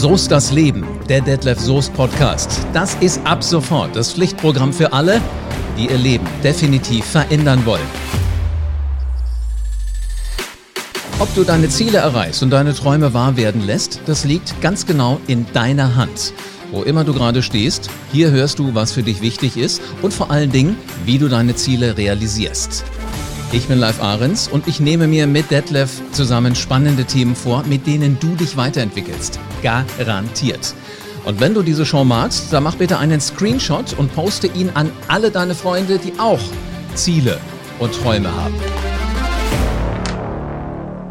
So ist das Leben, der Detlef Soest Podcast. Das ist ab sofort das Pflichtprogramm für alle, die ihr Leben definitiv verändern wollen. Ob du deine Ziele erreichst und deine Träume wahr werden lässt, das liegt ganz genau in deiner Hand. Wo immer du gerade stehst, hier hörst du, was für dich wichtig ist und vor allen Dingen, wie du deine Ziele realisierst. Ich bin Live Ahrens und ich nehme mir mit Detlef zusammen spannende Themen vor, mit denen du dich weiterentwickelst. Garantiert. Und wenn du diese Show magst, dann mach bitte einen Screenshot und poste ihn an alle deine Freunde, die auch Ziele und Träume haben.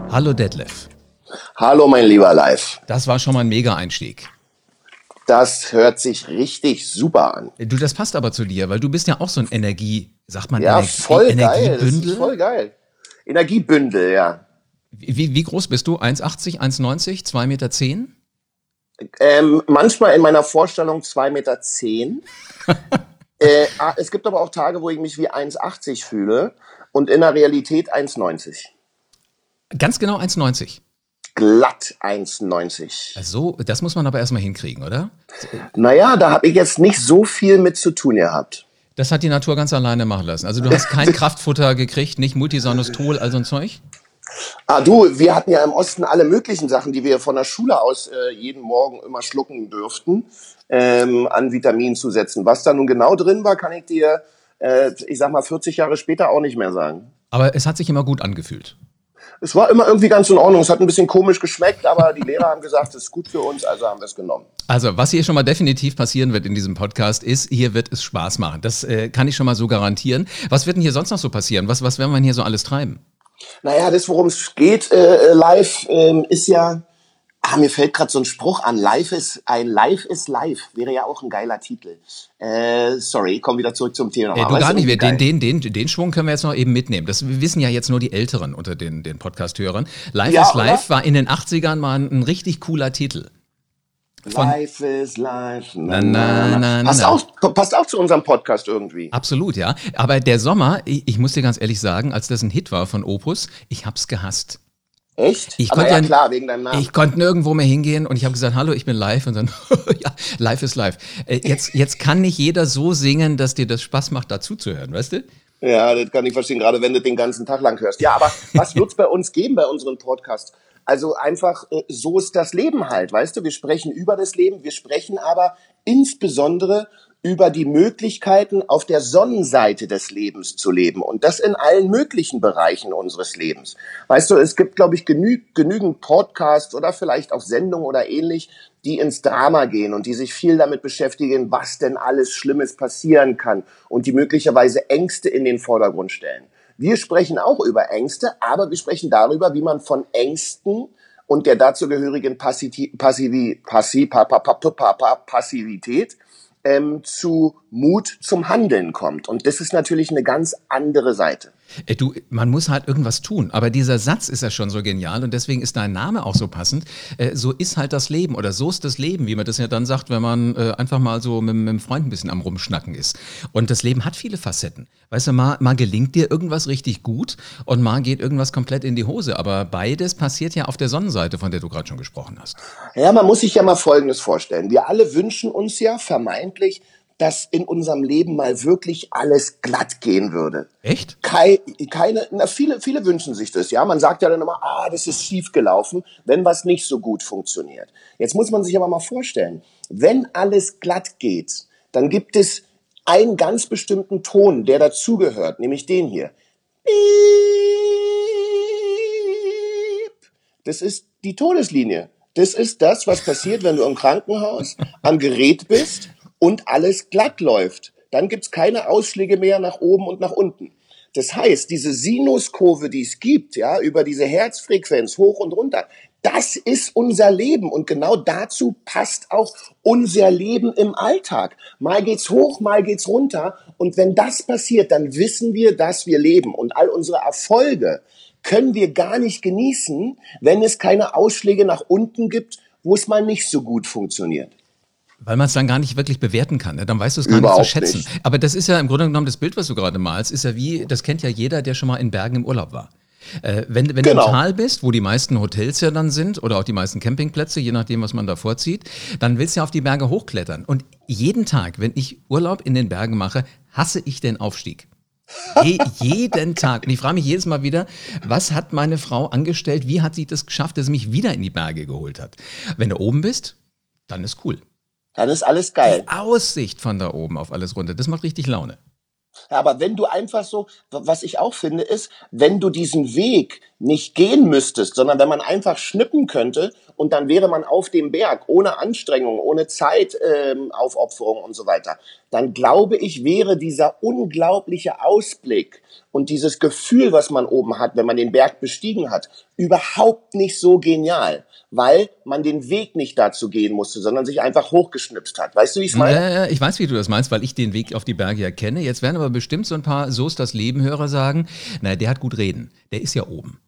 Hallo Detlef. Hallo mein lieber Live. Das war schon mal ein Mega-Einstieg. Das hört sich richtig super an. Du, das passt aber zu dir, weil du bist ja auch so ein Energie, sagt man, ja, Energie, voll Energiebündel. Geil, das ist voll geil. Energiebündel, ja. Wie, wie groß bist du? 1,80, 1,90, 2,10 Meter? Zehn? Ähm, manchmal in meiner Vorstellung 2,10 Meter. Zehn. äh, ah, es gibt aber auch Tage, wo ich mich wie 1,80 fühle und in der Realität 1,90. Ganz genau 1,90 glatt 1,90. So, das muss man aber erstmal hinkriegen, oder? Naja, da habe ich jetzt nicht so viel mit zu tun gehabt. Das hat die Natur ganz alleine machen lassen. Also du hast kein Kraftfutter gekriegt, nicht Multisanostol, all so ein Zeug? Ah, du, wir hatten ja im Osten alle möglichen Sachen, die wir von der Schule aus äh, jeden Morgen immer schlucken dürften, ähm, an Vitaminen zu setzen. Was da nun genau drin war, kann ich dir, äh, ich sag mal, 40 Jahre später auch nicht mehr sagen. Aber es hat sich immer gut angefühlt es war immer irgendwie ganz in Ordnung. Es hat ein bisschen komisch geschmeckt, aber die Lehrer haben gesagt, es ist gut für uns, also haben wir es genommen. Also, was hier schon mal definitiv passieren wird in diesem Podcast, ist, hier wird es Spaß machen. Das äh, kann ich schon mal so garantieren. Was wird denn hier sonst noch so passieren? Was, was werden wir hier so alles treiben? Naja, das, worum es geht äh, live, äh, ist ja Ah, mir fällt gerade so ein Spruch an. Life is ein Life is Life wäre ja auch ein geiler Titel. Äh, sorry, komm wieder zurück zum Thema. Äh, du gar nicht, den, den, den, den Schwung können wir jetzt noch eben mitnehmen. Das wissen ja jetzt nur die Älteren unter den, den Podcast-Hörern. Life ja, is Life war in den 80ern mal ein, ein richtig cooler Titel. Life is life. Na, na, na, passt, auch, passt auch zu unserem Podcast irgendwie. Absolut, ja. Aber der Sommer, ich, ich muss dir ganz ehrlich sagen, als das ein Hit war von Opus, ich hab's gehasst. Echt? Ich Aber konnte ja, klar, wegen deinem Namen. Ich konnte nirgendwo mehr hingehen und ich habe gesagt, hallo, ich bin live und dann, ja, live ist live. Äh, jetzt, jetzt kann nicht jeder so singen, dass dir das Spaß macht, dazuzuhören, weißt du? Ja, das kann ich verstehen, gerade wenn du den ganzen Tag lang hörst. Ja, aber was wird's bei uns geben bei unseren Podcasts? Also einfach, äh, so ist das Leben halt, weißt du? Wir sprechen über das Leben, wir sprechen aber insbesondere über die Möglichkeiten auf der Sonnenseite des Lebens zu leben und das in allen möglichen Bereichen unseres Lebens. Weißt du, es gibt, glaube ich, genü genügend Podcasts oder vielleicht auch Sendungen oder ähnlich, die ins Drama gehen und die sich viel damit beschäftigen, was denn alles Schlimmes passieren kann und die möglicherweise Ängste in den Vordergrund stellen. Wir sprechen auch über Ängste, aber wir sprechen darüber, wie man von Ängsten und der dazugehörigen Passiv Passiv Passiv Passivität ähm, zu Mut zum Handeln kommt. Und das ist natürlich eine ganz andere Seite. Äh, du, man muss halt irgendwas tun. Aber dieser Satz ist ja schon so genial und deswegen ist dein Name auch so passend. Äh, so ist halt das Leben oder so ist das Leben, wie man das ja dann sagt, wenn man äh, einfach mal so mit, einem Freund ein bisschen am Rumschnacken ist. Und das Leben hat viele Facetten. Weißt du, mal, mal gelingt dir irgendwas richtig gut und mal geht irgendwas komplett in die Hose. Aber beides passiert ja auf der Sonnenseite, von der du gerade schon gesprochen hast. Ja, man muss sich ja mal Folgendes vorstellen. Wir alle wünschen uns ja vermeintlich, dass in unserem Leben mal wirklich alles glatt gehen würde. Echt? Kei, keine, na, viele, viele wünschen sich das, ja. Man sagt ja dann immer, ah, das ist schief gelaufen, wenn was nicht so gut funktioniert. Jetzt muss man sich aber mal vorstellen, wenn alles glatt geht, dann gibt es einen ganz bestimmten Ton, der dazugehört, nämlich den hier. Das ist die Todeslinie. Das ist das, was passiert, wenn du im Krankenhaus am Gerät bist und alles glatt läuft. Dann gibt's keine Ausschläge mehr nach oben und nach unten. Das heißt, diese Sinuskurve, die es gibt, ja, über diese Herzfrequenz hoch und runter, das ist unser Leben und genau dazu passt auch unser Leben im Alltag. Mal geht's hoch, mal geht's runter und wenn das passiert, dann wissen wir, dass wir leben und all unsere Erfolge können wir gar nicht genießen, wenn es keine Ausschläge nach unten gibt, wo es mal nicht so gut funktioniert. Weil man es dann gar nicht wirklich bewerten kann. Ne? Dann weißt du es gar Überhaupt nicht zu schätzen. Nicht. Aber das ist ja im Grunde genommen das Bild, was du gerade malst, ist ja wie, das kennt ja jeder, der schon mal in Bergen im Urlaub war. Äh, wenn wenn genau. du im Tal bist, wo die meisten Hotels ja dann sind oder auch die meisten Campingplätze, je nachdem, was man da vorzieht, dann willst du ja auf die Berge hochklettern. Und jeden Tag, wenn ich Urlaub in den Bergen mache, hasse ich den Aufstieg. Je, jeden Tag. Und ich frage mich jedes Mal wieder, was hat meine Frau angestellt? Wie hat sie das geschafft, dass sie mich wieder in die Berge geholt hat? Wenn du oben bist, dann ist cool. Dann ist alles geil. Die Aussicht von da oben auf alles runter, das macht richtig Laune. Aber wenn du einfach so, was ich auch finde, ist, wenn du diesen Weg nicht gehen müsstest, sondern wenn man einfach schnippen könnte und dann wäre man auf dem Berg ohne Anstrengung, ohne Zeitaufopferung ähm, und so weiter, dann glaube ich, wäre dieser unglaubliche Ausblick und dieses Gefühl, was man oben hat, wenn man den Berg bestiegen hat, überhaupt nicht so genial, weil man den Weg nicht dazu gehen musste, sondern sich einfach hochgeschnipst hat. Weißt du, wie ich es meine? Ja, ich weiß, wie du das meinst, weil ich den Weg auf die Berge ja kenne. Jetzt werden aber bestimmt so ein paar So das Lebenhörer sagen, naja, der hat gut reden. Der ist ja oben.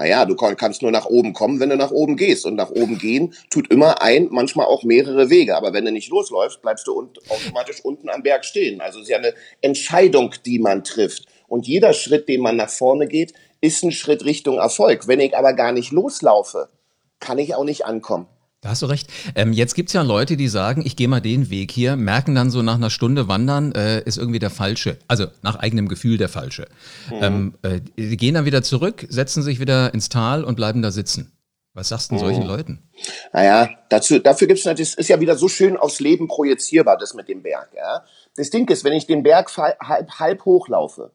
Naja, du kannst nur nach oben kommen, wenn du nach oben gehst. Und nach oben gehen tut immer ein, manchmal auch mehrere Wege. Aber wenn du nicht losläufst, bleibst du un automatisch unten am Berg stehen. Also es ist ja eine Entscheidung, die man trifft. Und jeder Schritt, den man nach vorne geht, ist ein Schritt Richtung Erfolg. Wenn ich aber gar nicht loslaufe, kann ich auch nicht ankommen. Da hast du recht. Ähm, jetzt gibt's ja Leute, die sagen, ich gehe mal den Weg hier, merken dann so nach einer Stunde Wandern, äh, ist irgendwie der falsche, also nach eigenem Gefühl der falsche. Mhm. Ähm, äh, die gehen dann wieder zurück, setzen sich wieder ins Tal und bleiben da sitzen. Was sagst du denn solchen mhm. Leuten? Naja, dazu, dafür gibt's natürlich, das ist ja wieder so schön aufs Leben projizierbar, das mit dem Berg. Ja? Das Ding ist, wenn ich den Berg halb, halb hochlaufe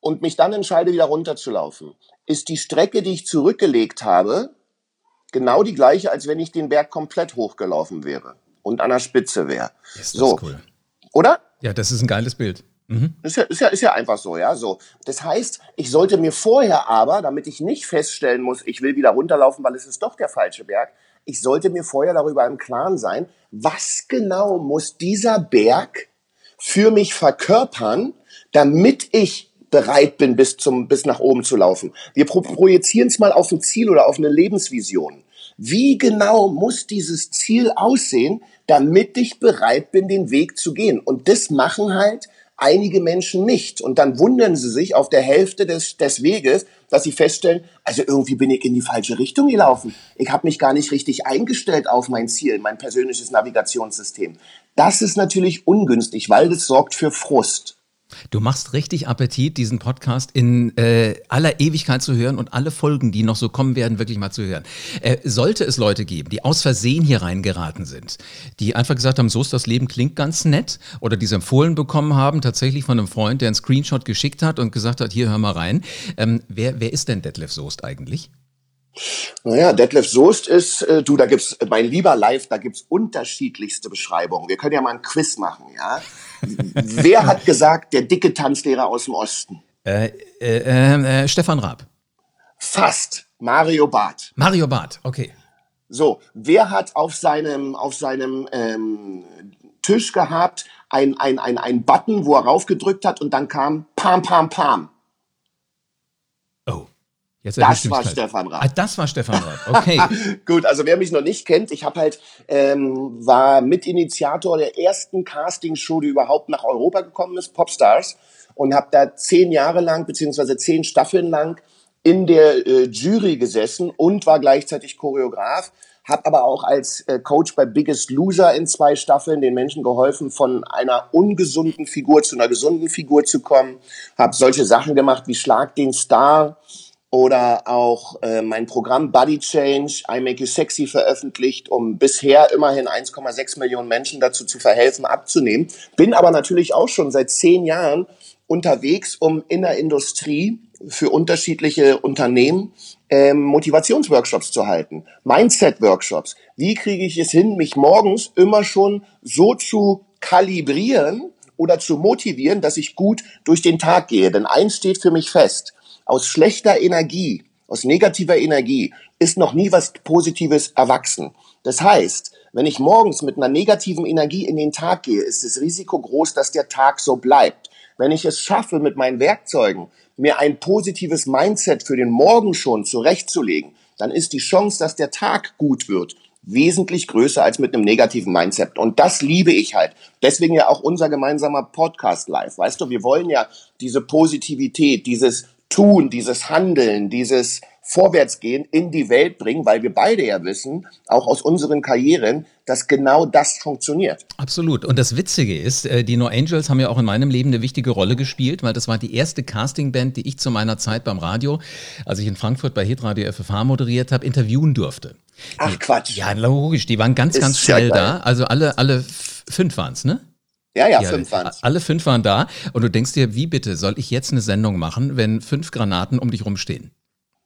und mich dann entscheide, wieder runterzulaufen, ist die Strecke, die ich zurückgelegt habe, genau die gleiche, als wenn ich den Berg komplett hochgelaufen wäre und an der Spitze wäre. Ist so. cool. Oder? Ja, das ist ein geiles Bild. Mhm. Ist, ja, ist, ja, ist ja einfach so, ja. So. Das heißt, ich sollte mir vorher aber, damit ich nicht feststellen muss, ich will wieder runterlaufen, weil es ist doch der falsche Berg, ich sollte mir vorher darüber im Klaren sein, was genau muss dieser Berg für mich verkörpern, damit ich bereit bin, bis zum, bis nach oben zu laufen. Wir pro projizieren es mal auf ein Ziel oder auf eine Lebensvision. Wie genau muss dieses Ziel aussehen, damit ich bereit bin, den Weg zu gehen? Und das machen halt einige Menschen nicht. Und dann wundern sie sich auf der Hälfte des, des Weges, dass sie feststellen, also irgendwie bin ich in die falsche Richtung gelaufen. Ich habe mich gar nicht richtig eingestellt auf mein Ziel, mein persönliches Navigationssystem. Das ist natürlich ungünstig, weil das sorgt für Frust. Du machst richtig Appetit, diesen Podcast in äh, aller Ewigkeit zu hören und alle Folgen, die noch so kommen werden, wirklich mal zu hören. Äh, sollte es Leute geben, die aus Versehen hier reingeraten sind, die einfach gesagt haben, so ist das Leben, klingt ganz nett, oder die es empfohlen bekommen haben, tatsächlich von einem Freund, der einen Screenshot geschickt hat und gesagt hat, hier hör mal rein. Ähm, wer, wer ist denn Detlef Soest eigentlich? Naja, Detlef Soest ist, äh, du, da gibt's, mein lieber Live, da gibt's unterschiedlichste Beschreibungen. Wir können ja mal ein Quiz machen, ja? Wer hat gesagt, der dicke Tanzlehrer aus dem Osten? Äh, äh, äh, äh, Stefan Raab. Fast. Mario Barth. Mario Barth, okay. So, wer hat auf seinem, auf seinem ähm, Tisch gehabt ein, ein, ein, ein Button, wo er raufgedrückt hat und dann kam Pam, Pam, Pam. Jetzt das war Stefan Raab. Ah, das war Stefan Raab, okay. Gut, also wer mich noch nicht kennt, ich habe halt, ähm, war Mitinitiator der ersten Castingshow, die überhaupt nach Europa gekommen ist, Popstars. Und habe da zehn Jahre lang, beziehungsweise zehn Staffeln lang in der äh, Jury gesessen und war gleichzeitig Choreograf. Habe aber auch als äh, Coach bei Biggest Loser in zwei Staffeln den Menschen geholfen, von einer ungesunden Figur zu einer gesunden Figur zu kommen. Habe solche Sachen gemacht wie Schlag den Star oder auch äh, mein Programm Body Change, I Make You Sexy veröffentlicht, um bisher immerhin 1,6 Millionen Menschen dazu zu verhelfen, abzunehmen. Bin aber natürlich auch schon seit zehn Jahren unterwegs, um in der Industrie für unterschiedliche Unternehmen ähm, Motivationsworkshops zu halten, Mindset-Workshops. Wie kriege ich es hin, mich morgens immer schon so zu kalibrieren oder zu motivieren, dass ich gut durch den Tag gehe? Denn eins steht für mich fest aus schlechter Energie, aus negativer Energie ist noch nie was Positives erwachsen. Das heißt, wenn ich morgens mit einer negativen Energie in den Tag gehe, ist das Risiko groß, dass der Tag so bleibt. Wenn ich es schaffe, mit meinen Werkzeugen mir ein positives Mindset für den Morgen schon zurechtzulegen, dann ist die Chance, dass der Tag gut wird, wesentlich größer als mit einem negativen Mindset. Und das liebe ich halt. Deswegen ja auch unser gemeinsamer Podcast live. Weißt du, wir wollen ja diese Positivität, dieses Tun, dieses Handeln, dieses Vorwärtsgehen in die Welt bringen, weil wir beide ja wissen, auch aus unseren Karrieren, dass genau das funktioniert. Absolut. Und das Witzige ist, äh, die No Angels haben ja auch in meinem Leben eine wichtige Rolle gespielt, weil das war die erste Castingband, die ich zu meiner Zeit beim Radio, als ich in Frankfurt bei Hitradio FFH moderiert habe, interviewen durfte. Ach Quatsch. Ja, logisch. Die waren ganz, ganz schnell da. Also alle, alle fünf waren es, ne? Ja, ja, ja, fünf waren es. Alle fünf waren da. Und du denkst dir, wie bitte soll ich jetzt eine Sendung machen, wenn fünf Granaten um dich rumstehen?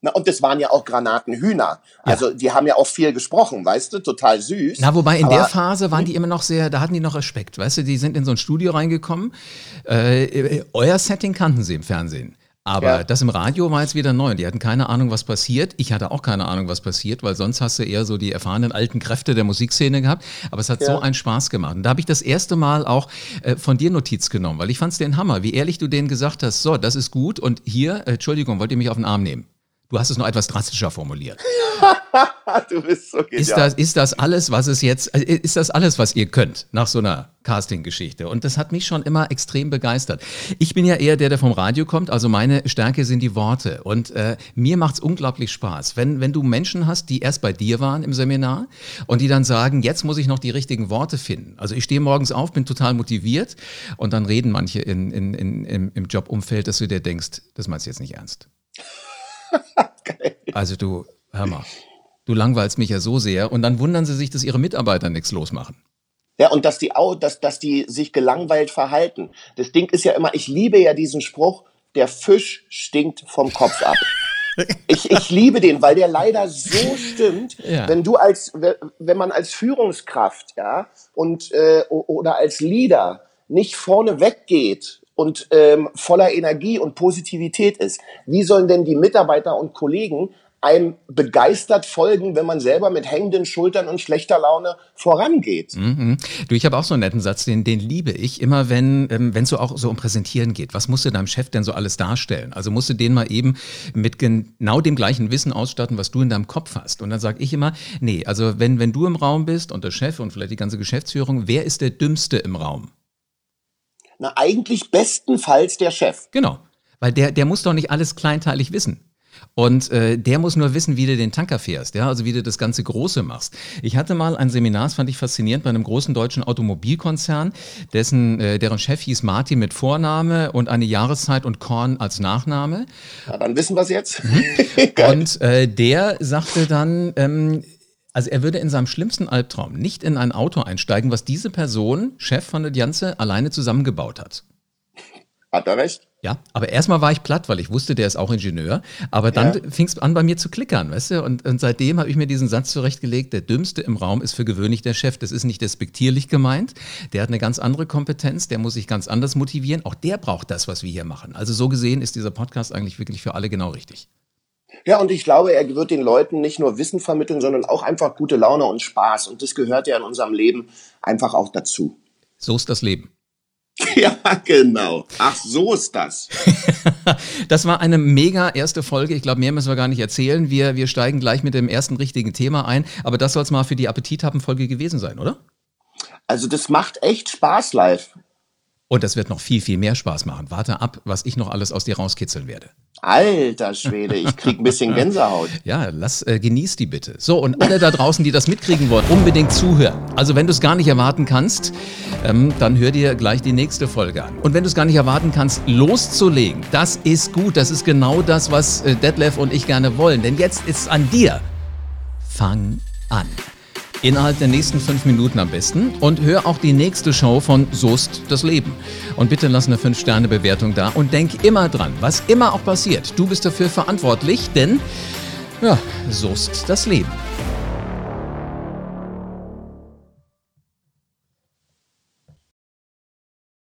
Na, und das waren ja auch Granatenhühner. Also ja. die haben ja auch viel gesprochen, weißt du, total süß. Na, wobei in der Phase waren die immer noch sehr, da hatten die noch Respekt, weißt du, die sind in so ein Studio reingekommen. Äh, euer Setting kannten sie im Fernsehen. Aber ja. das im Radio war jetzt wieder neu. Die hatten keine Ahnung, was passiert. Ich hatte auch keine Ahnung, was passiert, weil sonst hast du eher so die erfahrenen alten Kräfte der Musikszene gehabt. Aber es hat ja. so einen Spaß gemacht. Und da habe ich das erste Mal auch äh, von dir Notiz genommen, weil ich fand es den Hammer, wie ehrlich du denen gesagt hast, so, das ist gut und hier, äh, Entschuldigung, wollt ihr mich auf den Arm nehmen? Du hast es noch etwas drastischer formuliert. du bist so genial. Ist das, ist das alles, was es jetzt, äh, ist das alles, was ihr könnt nach so einer Casting-Geschichte? Und das hat mich schon immer extrem begeistert. Ich bin ja eher der, der vom Radio kommt, also meine Stärke sind die Worte. Und äh, mir macht es unglaublich Spaß, wenn, wenn du Menschen hast, die erst bei dir waren im Seminar und die dann sagen, jetzt muss ich noch die richtigen Worte finden. Also ich stehe morgens auf, bin total motiviert und dann reden manche in, in, in, im, im Jobumfeld, dass du dir denkst, das meinst du jetzt nicht ernst. also du, hör mal, du langweilst mich ja so sehr und dann wundern sie sich, dass ihre Mitarbeiter nichts losmachen. Ja, und dass die, dass, dass die sich gelangweilt verhalten. Das Ding ist ja immer, ich liebe ja diesen Spruch, der Fisch stinkt vom Kopf ab. Ich, ich liebe den, weil der leider so stimmt, ja. wenn du als, wenn man als Führungskraft, ja, und, äh, oder als Leader nicht vorne weggeht und ähm, voller Energie und Positivität ist. Wie sollen denn die Mitarbeiter und Kollegen einem begeistert folgen, wenn man selber mit hängenden Schultern und schlechter Laune vorangeht. Mhm. Du, ich habe auch so einen netten Satz, den, den liebe ich, immer wenn ähm, es so auch so um Präsentieren geht. Was musst du deinem Chef denn so alles darstellen? Also musst du den mal eben mit genau dem gleichen Wissen ausstatten, was du in deinem Kopf hast. Und dann sage ich immer, nee, also wenn, wenn du im Raum bist und der Chef und vielleicht die ganze Geschäftsführung, wer ist der Dümmste im Raum? Na, eigentlich bestenfalls der Chef. Genau. Weil der, der muss doch nicht alles kleinteilig wissen. Und äh, der muss nur wissen, wie du den Tanker fährst, ja, also wie du das ganze Große machst. Ich hatte mal ein Seminar, das fand ich faszinierend, bei einem großen deutschen Automobilkonzern, dessen, äh, deren Chef hieß Martin mit Vorname und eine Jahreszeit und Korn als Nachname. Ja, dann wissen wir es jetzt. Mhm. und äh, der sagte dann, ähm, also er würde in seinem schlimmsten Albtraum nicht in ein Auto einsteigen, was diese Person, Chef von der Janze, alleine zusammengebaut hat. Hat er recht? Ja, aber erstmal war ich platt, weil ich wusste, der ist auch Ingenieur. Aber dann ja. fing es an, bei mir zu klickern, weißt du? Und, und seitdem habe ich mir diesen Satz zurechtgelegt, der Dümmste im Raum ist für gewöhnlich der Chef. Das ist nicht despektierlich gemeint. Der hat eine ganz andere Kompetenz, der muss sich ganz anders motivieren. Auch der braucht das, was wir hier machen. Also so gesehen ist dieser Podcast eigentlich wirklich für alle genau richtig. Ja, und ich glaube, er wird den Leuten nicht nur Wissen vermitteln, sondern auch einfach gute Laune und Spaß. Und das gehört ja in unserem Leben einfach auch dazu. So ist das Leben. Ja, genau. Ach, so ist das. das war eine mega erste Folge. Ich glaube, mehr müssen wir gar nicht erzählen. Wir, wir steigen gleich mit dem ersten richtigen Thema ein. Aber das soll es mal für die Appetithappen-Folge gewesen sein, oder? Also, das macht echt Spaß live. Und das wird noch viel, viel mehr Spaß machen. Warte ab, was ich noch alles aus dir rauskitzeln werde. Alter Schwede, ich krieg ein bisschen Gänsehaut. Ja, lass, äh, genieß die bitte. So, und alle da draußen, die das mitkriegen wollen, unbedingt zuhören. Also, wenn du es gar nicht erwarten kannst, ähm, dann hör dir gleich die nächste Folge an. Und wenn du es gar nicht erwarten kannst, loszulegen, das ist gut. Das ist genau das, was äh, Detlef und ich gerne wollen. Denn jetzt ist es an dir. Fang an. Innerhalb der nächsten fünf Minuten am besten. Und hör auch die nächste Show von Soest das Leben. Und bitte lass eine 5-Sterne-Bewertung da und denk immer dran, was immer auch passiert. Du bist dafür verantwortlich, denn ja, Soest das Leben.